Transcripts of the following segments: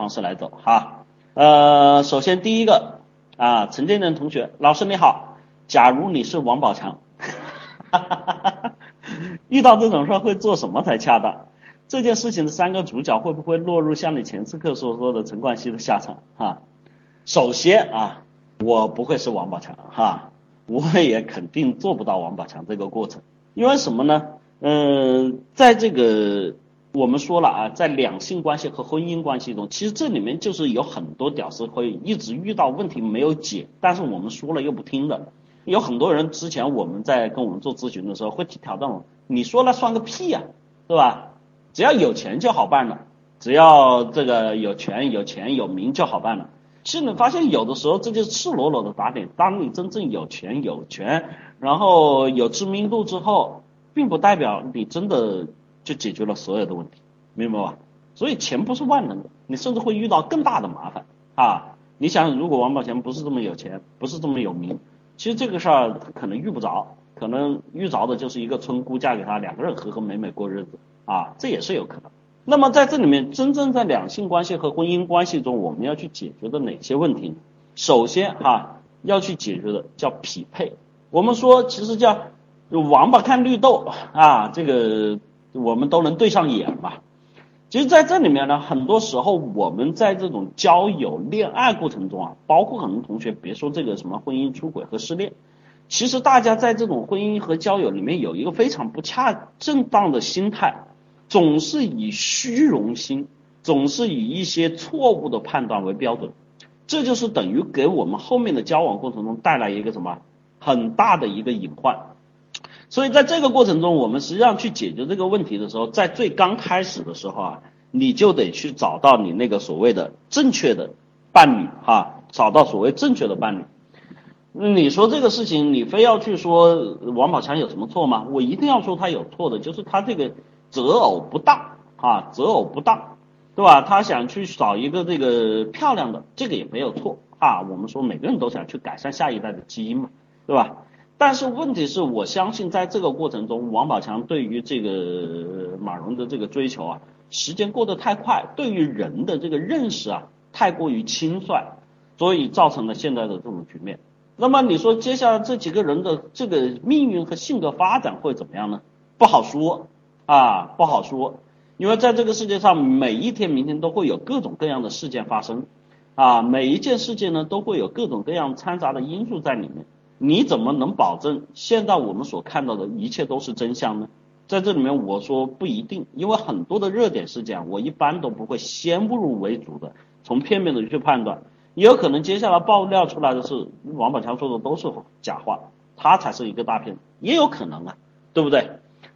方式来走哈。呃，首先第一个啊，陈建仁同学，老师你好，假如你是王宝强，遇到这种事会做什么才恰当？这件事情的三个主角会不会落入像你前次课所说的陈冠希的下场哈？首先啊，我不会是王宝强哈，我也肯定做不到王宝强这个过程，因为什么呢？嗯，在这个我们说了啊，在两性关系和婚姻关系中，其实这里面就是有很多屌丝会一直遇到问题没有解，但是我们说了又不听的。有很多人之前我们在跟我们做咨询的时候会去挑战我，你说了算个屁呀，对吧？只要有钱就好办了，只要这个有权有钱有名就好办了。其实你发现有的时候这就是赤裸裸的打脸。当你真正有钱有权，然后有知名度之后。并不代表你真的就解决了所有的问题，明白吧？所以钱不是万能的，你甚至会遇到更大的麻烦啊！你想，如果王宝强不是这么有钱，不是这么有名，其实这个事儿可能遇不着，可能遇着的就是一个村姑嫁给他，两个人和和美美过日子啊，这也是有可能。那么在这里面，真正在两性关系和婚姻关系中，我们要去解决的哪些问题？首先哈，要去解决的叫匹配。我们说，其实叫。王八看绿豆啊，这个我们都能对上眼嘛。其实，在这里面呢，很多时候我们在这种交友、恋爱过程中啊，包括很多同学，别说这个什么婚姻出轨和失恋，其实大家在这种婚姻和交友里面有一个非常不恰正当的心态，总是以虚荣心，总是以一些错误的判断为标准，这就是等于给我们后面的交往过程中带来一个什么很大的一个隐患。所以在这个过程中，我们实际上去解决这个问题的时候，在最刚开始的时候啊，你就得去找到你那个所谓的正确的伴侣哈，找到所谓正确的伴侣。你说这个事情，你非要去说王宝强有什么错吗？我一定要说他有错的，就是他这个择偶不当啊，择偶不当，对吧？他想去找一个这个漂亮的，这个也没有错啊。我们说每个人都想去改善下一代的基因嘛，对吧？但是问题是我相信，在这个过程中，王宝强对于这个马蓉的这个追求啊，时间过得太快，对于人的这个认识啊，太过于轻率，所以造成了现在的这种局面。那么你说接下来这几个人的这个命运和性格发展会怎么样呢？不好说啊，不好说，因为在这个世界上，每一天、明天都会有各种各样的事件发生啊，每一件事件呢，都会有各种各样掺杂的因素在里面。你怎么能保证现在我们所看到的一切都是真相呢？在这里面我说不一定，因为很多的热点事件，我一般都不会先入为主的从片面的去判断，也有可能接下来爆料出来的是王宝强说的都是假话，他才是一个大骗子，也有可能啊，对不对？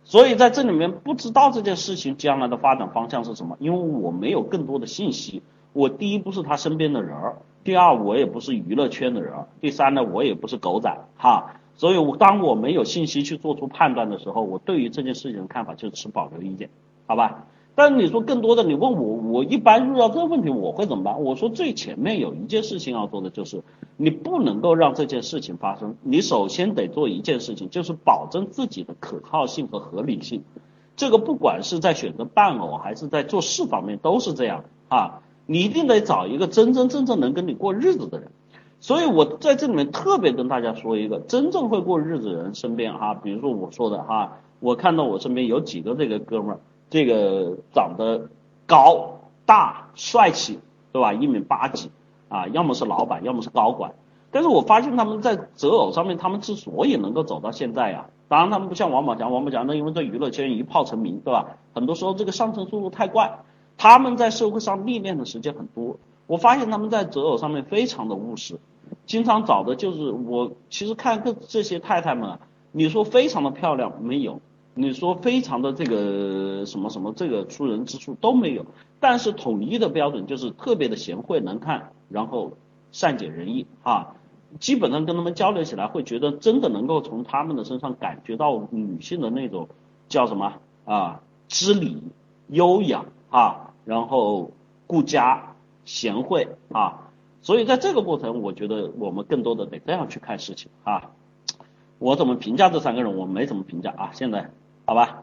所以在这里面不知道这件事情将来的发展方向是什么，因为我没有更多的信息，我第一不是他身边的人儿。第二，我也不是娱乐圈的人；第三呢，我也不是狗仔哈。所以，我当我没有信息去做出判断的时候，我对于这件事情的看法就持保留意见，好吧？但你说更多的，你问我，我一般遇到这个问题我会怎么办？我说最前面有一件事情要做的就是，你不能够让这件事情发生。你首先得做一件事情，就是保证自己的可靠性和合理性。这个不管是在选择伴偶还是在做事方面都是这样啊。你一定得找一个真真正正能跟你过日子的人，所以我在这里面特别跟大家说一个真正会过日子的人身边哈，比如说我说的哈，我看到我身边有几个这个哥们儿，这个长得高大帅气，对吧？一米八几啊，要么是老板，要么是高管，但是我发现他们在择偶上面，他们之所以能够走到现在呀，当然他们不像王宝强，王宝强呢因为在娱乐圈一炮成名，对吧？很多时候这个上升速度太快。他们在社会上历练的时间很多，我发现他们在择偶上面非常的务实，经常找的就是我。其实看这这些太太们，你说非常的漂亮没有？你说非常的这个什么什么这个出人之处都没有。但是统一的标准就是特别的贤惠能看，然后善解人意啊。基本上跟他们交流起来，会觉得真的能够从他们的身上感觉到女性的那种叫什么啊知礼优雅啊。然后顾家贤惠啊，所以在这个过程，我觉得我们更多的得这样去看事情啊。我怎么评价这三个人？我没怎么评价啊。现在，好吧。